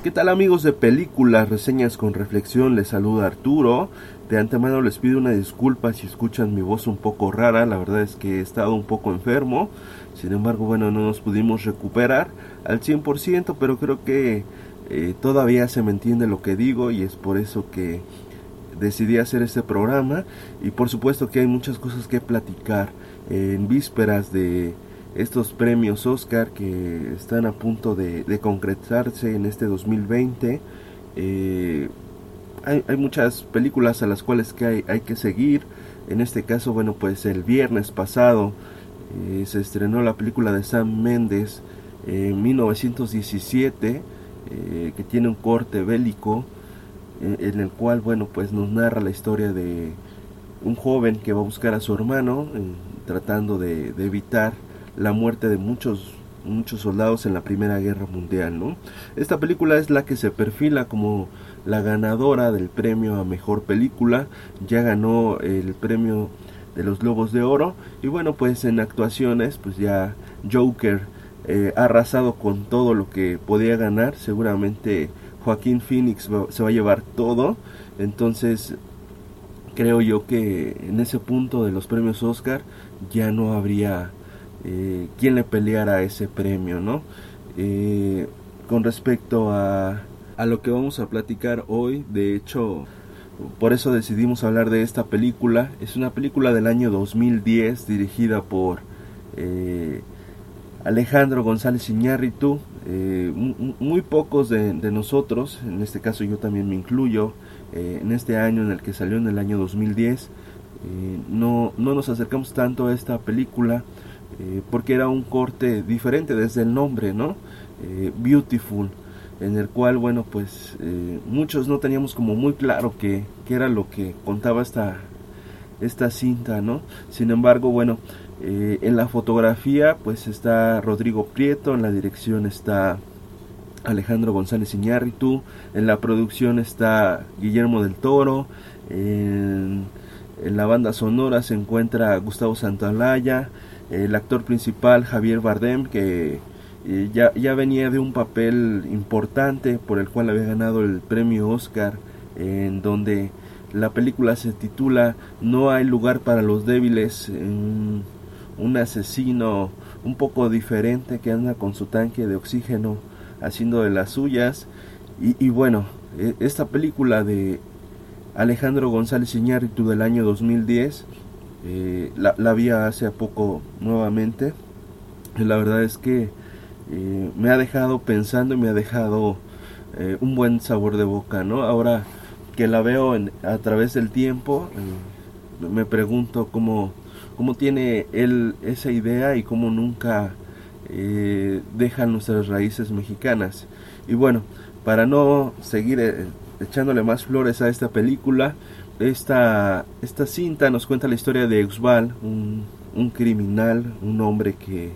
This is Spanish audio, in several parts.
¿Qué tal amigos de películas, reseñas con reflexión? Les saluda Arturo. De antemano les pido una disculpa si escuchan mi voz un poco rara. La verdad es que he estado un poco enfermo. Sin embargo, bueno, no nos pudimos recuperar al 100%, pero creo que eh, todavía se me entiende lo que digo y es por eso que decidí hacer este programa. Y por supuesto que hay muchas cosas que platicar en vísperas de estos premios Oscar que están a punto de, concretarse en este 2020. Eh, hay, muchas películas a las cuales que hay, que seguir. En este caso, bueno, pues el viernes pasado eh, se estrenó la película de Sam Mendes en 1917, eh, que tiene un corte bélico, en el cual, bueno, pues nos narra la historia de un joven que va a buscar a su hermano, tratando de evitar la muerte de muchos muchos soldados en la Primera Guerra Mundial, ¿no? Esta película es la que se perfila como la ganadora del premio a mejor película, ya ganó el premio de los Globos de Oro. Y bueno, pues en actuaciones pues ya Joker eh, ha arrasado con todo lo que podía ganar, seguramente Joaquín Phoenix se va a llevar todo, entonces creo yo que en ese punto de los premios Oscar ya no habría eh, quién le peleara ese premio, ¿no? Eh, con respecto a, a lo que vamos a platicar hoy, de hecho, por eso decidimos hablar de esta película. Es una película del año 2010 dirigida por eh, Alejandro González Iñárritu. Eh, muy pocos de, nosotros, en este caso yo también me incluyo, en este año en el que salió en el año 2010, no, no nos acercamos tanto a esta película eh, porque era un corte diferente desde el nombre, ¿no? Eh, beautiful, en el cual, bueno, pues eh, muchos no teníamos como muy claro qué, era lo que contaba esta, esta cinta, ¿no? Sin embargo, bueno, en la fotografía, pues está Rodrigo Prieto, en la dirección está Alejandro González Iñárritu, en la producción está Guillermo del Toro, en, en la banda sonora se encuentra Gustavo Santalaya, el actor principal Javier Bardem que eh, ya, ya, venía de un papel importante por el cual había ganado el premio Oscar en donde la película se titula No hay lugar para los débiles un, asesino un poco diferente que anda con su tanque de oxígeno haciendo de las suyas. Y, y bueno e, esta película de Alejandro González Iñárritu del año 2010 eh, la, la, hace poco nuevamente. La verdad es que eh, me ha dejado pensando y me ha dejado eh, un buen sabor de boca, ¿no? Ahora que la veo a través del tiempo, me pregunto cómo, cómo tiene él esa idea y cómo nunca deja nuestras raíces mexicanas. Y bueno, para no seguir echándole más flores a esta película, esta, esta cinta nos cuenta la historia de Exval, un, un criminal, un hombre que,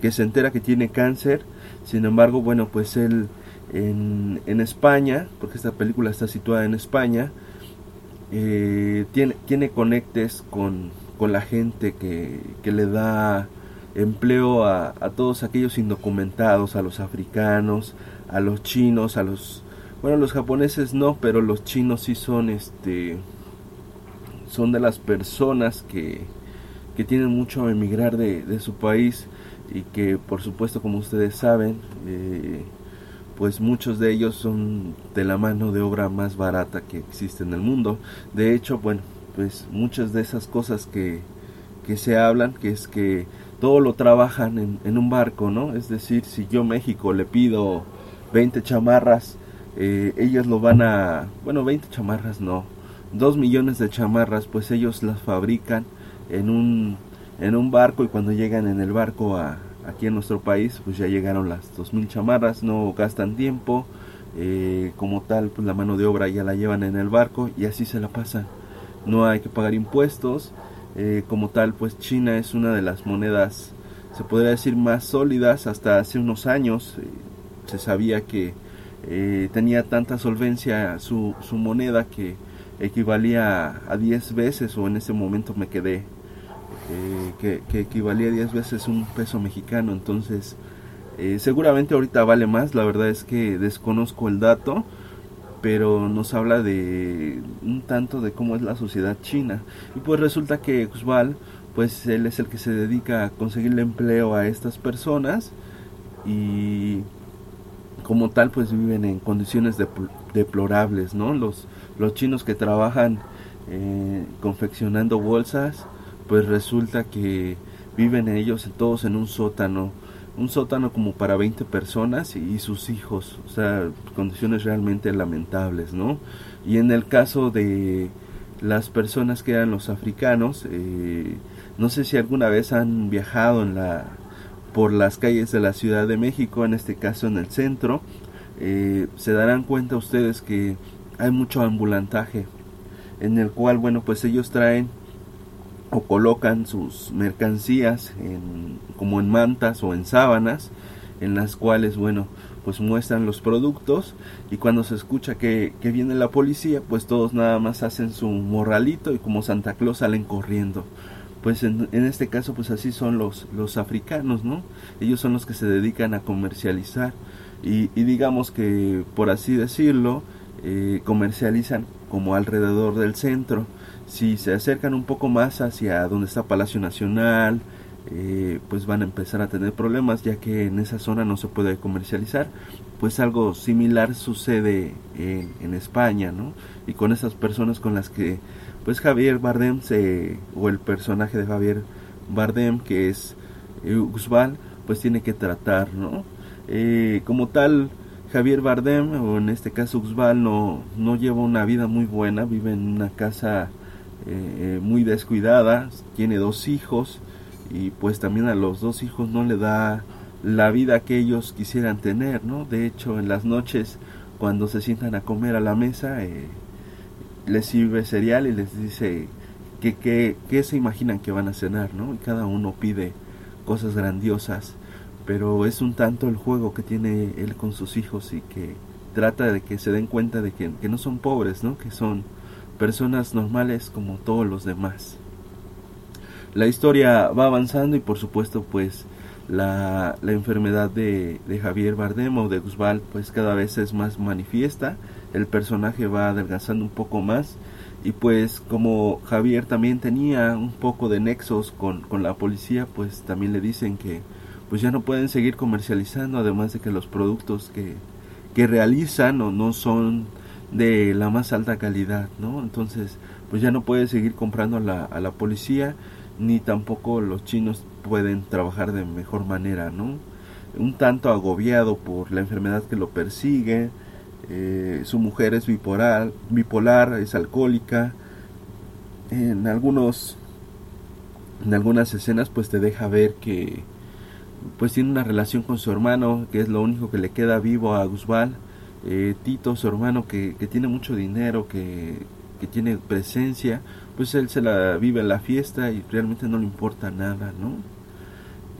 que, se entera que tiene cáncer. Sin embargo, bueno, pues él en, en España, porque esta película está situada en España, eh, tiene, tiene conectes con, con la gente que, que le da empleo a, a, todos aquellos indocumentados, a los africanos, a los chinos, a los bueno, los japoneses no, pero los chinos sí son este son de las personas que, que tienen mucho a emigrar de, de, su país y que por supuesto como ustedes saben eh, pues muchos de ellos son de la mano de obra más barata que existe en el mundo. De hecho bueno pues muchas de esas cosas que, que se hablan que es que todo lo trabajan en, en un barco no es decir si yo México le pido 20 chamarras eh, ellos lo van a bueno 20 chamarras no dos millones de chamarras, pues ellos las fabrican en un, en un barco y cuando llegan en el barco a, aquí en nuestro país pues ya llegaron las 2.000 chamarras, no gastan tiempo, eh, como tal pues la mano de obra ya la llevan en el barco y así se la pasan, no hay que pagar impuestos, eh, como tal pues China es una de las monedas se podría decir más sólidas. Hasta hace unos años eh, se sabía que tenía tanta solvencia su, su moneda que equivalía a 10 veces o en ese momento me quedé que, que, equivalía a 10 veces un peso mexicano entonces eh, seguramente ahorita vale más, la verdad es que desconozco el dato, pero nos habla de un tanto de cómo es la sociedad china. Y pues resulta que Guzbal, pues él es el que se dedica a conseguirle empleo a estas personas y como tal pues viven en condiciones deplorables, ¿no? Los, los chinos que trabajan eh, confeccionando bolsas, pues resulta que viven ellos todos en un sótano un sótano como para 20 personas y, sus hijos, o sea, condiciones realmente lamentables, ¿no? Y en el caso de las personas que eran los africanos, eh, no sé si alguna vez han viajado por las calles de la Ciudad de México, en este caso en el centro, eh, se darán cuenta ustedes que hay mucho ambulantaje, en el cual, bueno, pues ellos traen o colocan sus mercancías como en mantas o en sábanas en las cuales bueno pues muestran los productos y cuando se escucha que, que, viene la policía pues todos nada más hacen su morralito y como Santa Claus salen corriendo. Pues en, en, este caso pues así son los, los africanos no ellos son los que se dedican a comercializar y, y digamos que por así decirlo eh, comercializan como alrededor del centro si se acercan un poco más hacia donde está Palacio Nacional, eh, pues van a empezar a tener problemas ya que en esa zona no se puede comercializar. Pues algo similar sucede en, España, ¿no? Y con esas personas con las que, pues Javier Bardem se, o el personaje de Javier Bardem que es Guzbal, pues tiene que tratar, ¿no? Eh, como tal, Javier Bardem, o en este caso Guzbal, no, no lleva una vida muy buena, vive en una casa eh, muy descuidada, tiene dos hijos y pues también a los dos hijos no le da la vida que ellos quisieran tener, ¿no? De hecho, en las noches cuando se sientan a comer a la mesa, eh, les sirve cereal y les dice que, que, se imaginan que van a cenar, ¿no? Y cada uno pide cosas grandiosas, pero es un tanto el juego que tiene él con sus hijos y que trata de que se den cuenta de que, que no son pobres, ¿no? Que son personas normales como todos los demás. La historia va avanzando y por supuesto pues la, la enfermedad de, Javier Bardem o de Guzbal pues cada vez es más manifiesta, el personaje va adelgazando un poco más y pues como Javier también tenía un poco de nexos con, con la policía pues también le dicen que pues ya no pueden seguir comercializando además de que los productos que, que realizan no son de la más alta calidad, ¿no? Entonces, pues ya no puede seguir comprando a la, a la policía, ni tampoco los chinos pueden trabajar de mejor manera, ¿no? Un tanto agobiado por la enfermedad que lo persigue, eh, su mujer es bipolar, bipolar, es alcohólica, en algunos en algunas escenas pues te deja ver que pues tiene una relación con su hermano que es lo único que le queda vivo a Guzbal eh, Tito, su hermano, que, tiene mucho dinero, que, tiene presencia, pues él se la vive en la fiesta y realmente no le importa nada, ¿no?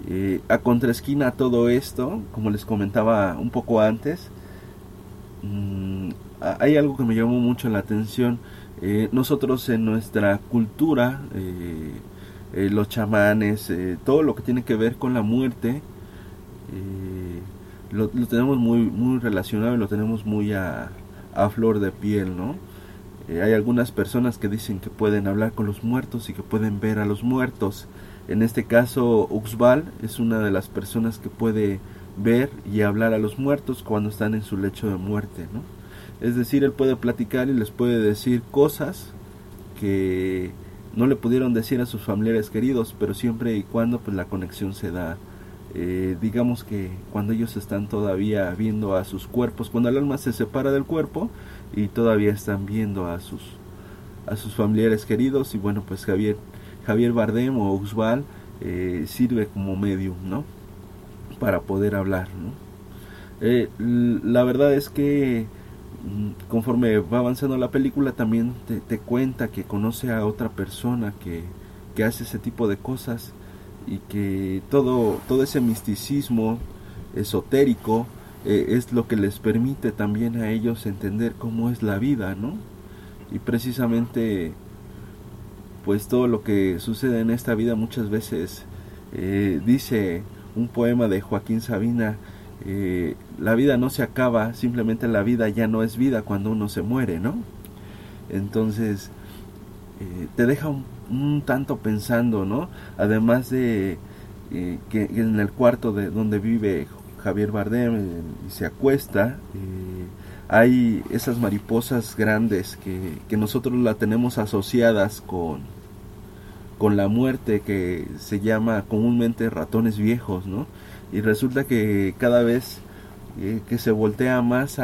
Eh, a contraesquina todo esto, como les comentaba un poco antes, mm, hay algo que me llamó mucho la atención. Eh, nosotros en nuestra cultura, los chamanes, todo lo que tiene que ver con la muerte, lo, tenemos muy, muy relacionado y lo tenemos muy a, a flor de piel, ¿no? Eh, hay algunas personas que dicen que pueden hablar con los muertos y que pueden ver a los muertos. En este caso, Uxbal es una de las personas que puede ver y hablar a los muertos cuando están en su lecho de muerte, ¿no? Es decir, él puede platicar y les puede decir cosas que no le pudieron decir a sus familiares queridos, pero siempre y cuando pues la conexión se da eh, digamos que cuando ellos están todavía viendo a sus cuerpos, cuando el alma se separa del cuerpo y todavía están viendo a sus a sus familiares queridos y bueno pues Javier Javier Bardem o Usval eh, sirve como medium, ¿no? Para poder hablar, ¿no? Eh, la verdad es que conforme va avanzando la película también te, cuenta que conoce a otra persona que, que, hace ese tipo de cosas y que todo, todo ese misticismo esotérico eh, es lo que les permite también a ellos entender cómo es la vida, ¿no? Y precisamente pues todo lo que sucede en esta vida muchas veces eh, dice un poema de Joaquín Sabina eh, la vida no se acaba, simplemente la vida ya no es vida cuando uno se muere, ¿no? Entonces, eh, te deja un, tanto pensando, ¿no? Además de eh, que en el cuarto de donde vive Javier Bardem y se acuesta, hay esas mariposas grandes que, que nosotros la tenemos asociadas con, con la muerte que se llama comúnmente ratones viejos, ¿no? Y resulta que cada vez eh, que se voltea más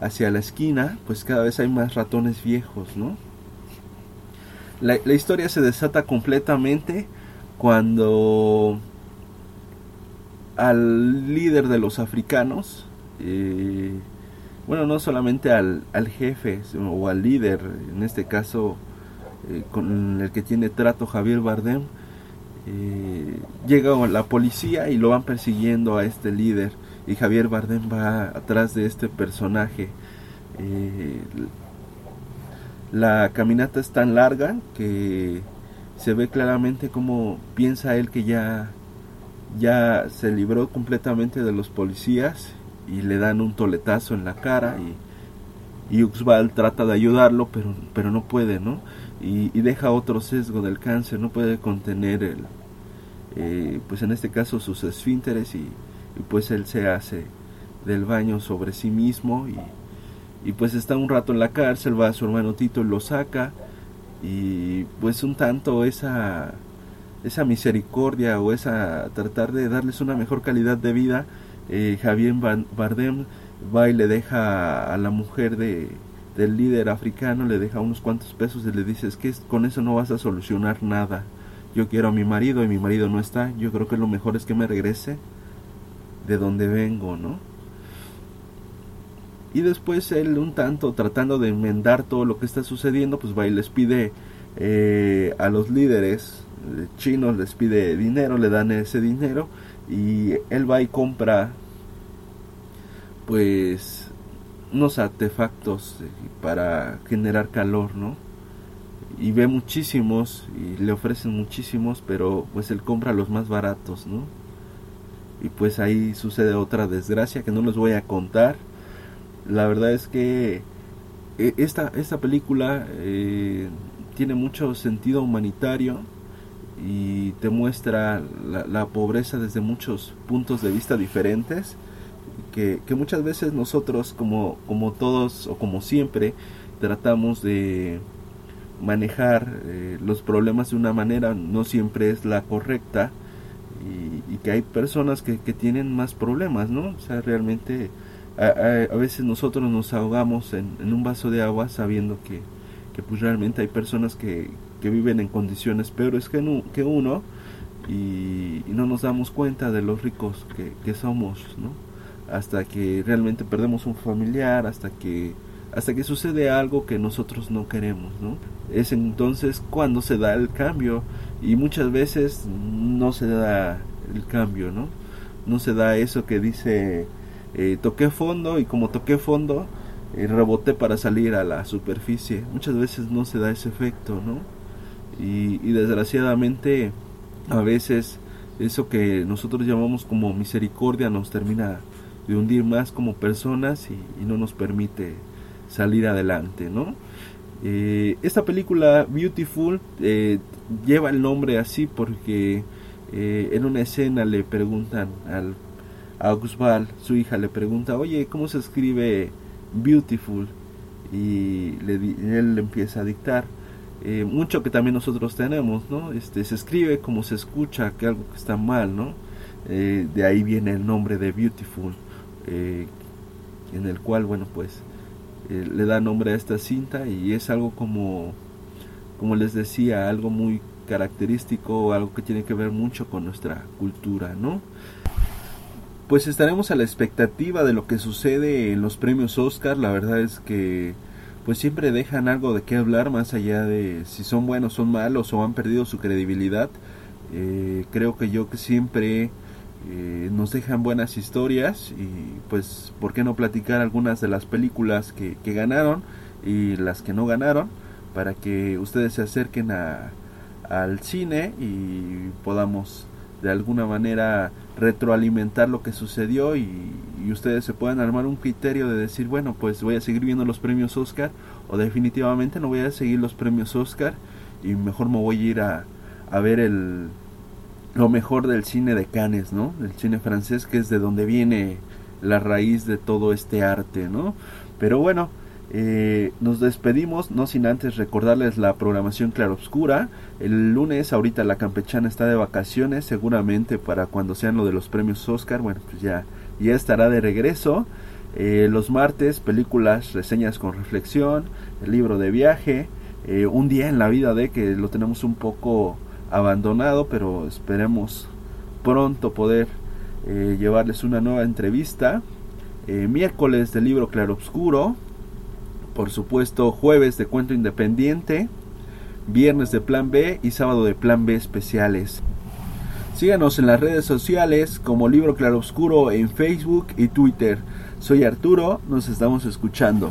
hacia la esquina, pues cada vez hay más ratones viejos, ¿no? La, historia se desata completamente cuando al líder de los africanos, eh, bueno, no solamente al, al, jefe o al líder, en este caso eh, con el que tiene trato Javier Bardem, eh, llega la policía y lo van persiguiendo a este líder y Javier Bardem va atrás de este personaje. Eh, la caminata es tan larga que se ve claramente como piensa él que ya ya se libró completamente de los policías y le dan un toletazo en la cara y, y Uxbal trata de ayudarlo pero pero no puede no y, deja otro sesgo del cáncer, no puede contener el, eh, pues en este caso sus esfínteres y, pues él se hace del baño sobre sí mismo y, y, pues está un rato en la cárcel, va a su hermano Tito y lo saca y pues un tanto esa esa misericordia o esa tratar de darles una mejor calidad de vida eh, Javier Bardem va y le deja a la mujer de, del líder africano le deja unos cuantos pesos y le dice es que con eso no vas a solucionar nada. Yo quiero a mi marido y mi marido no está. Yo creo que lo mejor es que me regrese de donde vengo, ¿no? Y después él un tanto tratando de enmendar todo lo que está sucediendo, pues va y les pide eh, a los líderes eh, chinos, les pide dinero, le dan ese dinero y él va y compra pues unos artefactos eh, para generar calor, ¿no? Y ve muchísimos y le ofrecen muchísimos, pero pues él compra los más baratos, ¿no? Y pues ahí sucede otra desgracia que no les voy a contar. La verdad es que eh, esta, esta película eh, tiene mucho sentido humanitario y te muestra la, la pobreza desde muchos puntos de vista diferentes que, muchas veces nosotros como, como todos o como siempre tratamos de manejar eh, los problemas de una manera no siempre es la correcta y, que hay personas que, que, tienen más problemas, ¿no? O sea, realmente a, veces nosotros nos ahogamos en, un vaso de agua sabiendo que, que pues realmente hay personas que, que viven en condiciones peores que, que uno y, y, no nos damos cuenta de los ricos que, que somos, ¿no? Hasta que realmente perdemos un familiar, hasta que hasta que sucede algo que nosotros no queremos, ¿no? Es entonces cuando se da el cambio y muchas veces no se da el cambio, ¿no? No se da eso que dice eh, toqué fondo y como toqué fondo eh, reboté para salir a la superficie. Muchas veces no se da ese efecto, ¿no? Y, y desgraciadamente a veces eso que nosotros llamamos como misericordia nos termina de hundir más como personas y, no nos permite salir adelante, ¿no? Eh, esta película Beautiful eh, lleva el nombre así porque eh, en una escena le preguntan al, a Augustval, su hija le pregunta, oye, ¿cómo se escribe Beautiful? Y él le empieza a dictar. mucho que también nosotros tenemos, ¿no? Este, se escribe como se escucha que algo que está mal, ¿no? de ahí viene el nombre de Beautiful. Eh, en el cual, bueno, pues le da nombre a esta cinta y es algo como, como les decía, algo muy característico, algo que tiene que ver mucho con nuestra cultura, ¿no? Pues estaremos a la expectativa de lo que sucede en los premios Oscar, la verdad es que pues siempre dejan algo de qué hablar más allá de si son buenos, son malos o han perdido su credibilidad. Eh, creo que yo que siempre eh, nos dejan buenas historias y pues por qué no platicar algunas de las películas que, que ganaron y las que no ganaron para que ustedes se acerquen a, al cine y podamos de alguna manera retroalimentar lo que sucedió y, ustedes se puedan armar un criterio de decir, bueno, pues voy a seguir viendo los premios Oscar o definitivamente no voy a seguir los premios Oscar y mejor me voy a ir a, a ver el lo mejor del cine de Cannes, ¿no? El cine francés que es de donde viene la raíz de todo este arte, ¿no? Pero bueno, eh, nos despedimos, no sin antes recordarles la programación claroscura. El lunes, ahorita la campechana está de vacaciones, seguramente para cuando sean lo de los premios Oscar, bueno, pues ya, ya estará de regreso. Eh, los martes, películas, reseñas con reflexión, el libro de viaje, eh, un día en la vida de que lo tenemos un poco abandonado, pero esperemos pronto poder llevarles una nueva entrevista. miércoles del libro Claroscuro, por supuesto jueves de cuento independiente, viernes de plan B y sábado de plan B especiales. Síganos en las redes sociales como Libro Claroscuro en Facebook y Twitter. Soy Arturo, nos estamos escuchando.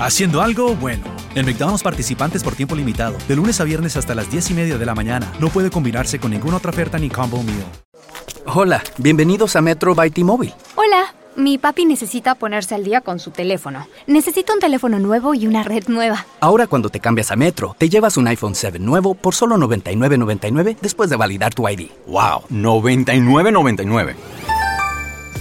Haciendo algo bueno. En McDonald's participantes por tiempo limitado. De lunes a viernes hasta las 10 y media de la mañana. No puede combinarse con ninguna otra oferta ni combo meal. Hola, bienvenidos a Metro by T-Mobile. Hola, mi papi necesita ponerse al día con su teléfono. Necesita un teléfono nuevo y una red nueva. Ahora cuando te cambias a Metro, te llevas un iPhone 7 nuevo por solo $99.99 después de validar tu ID. ¡Wow! $99.99.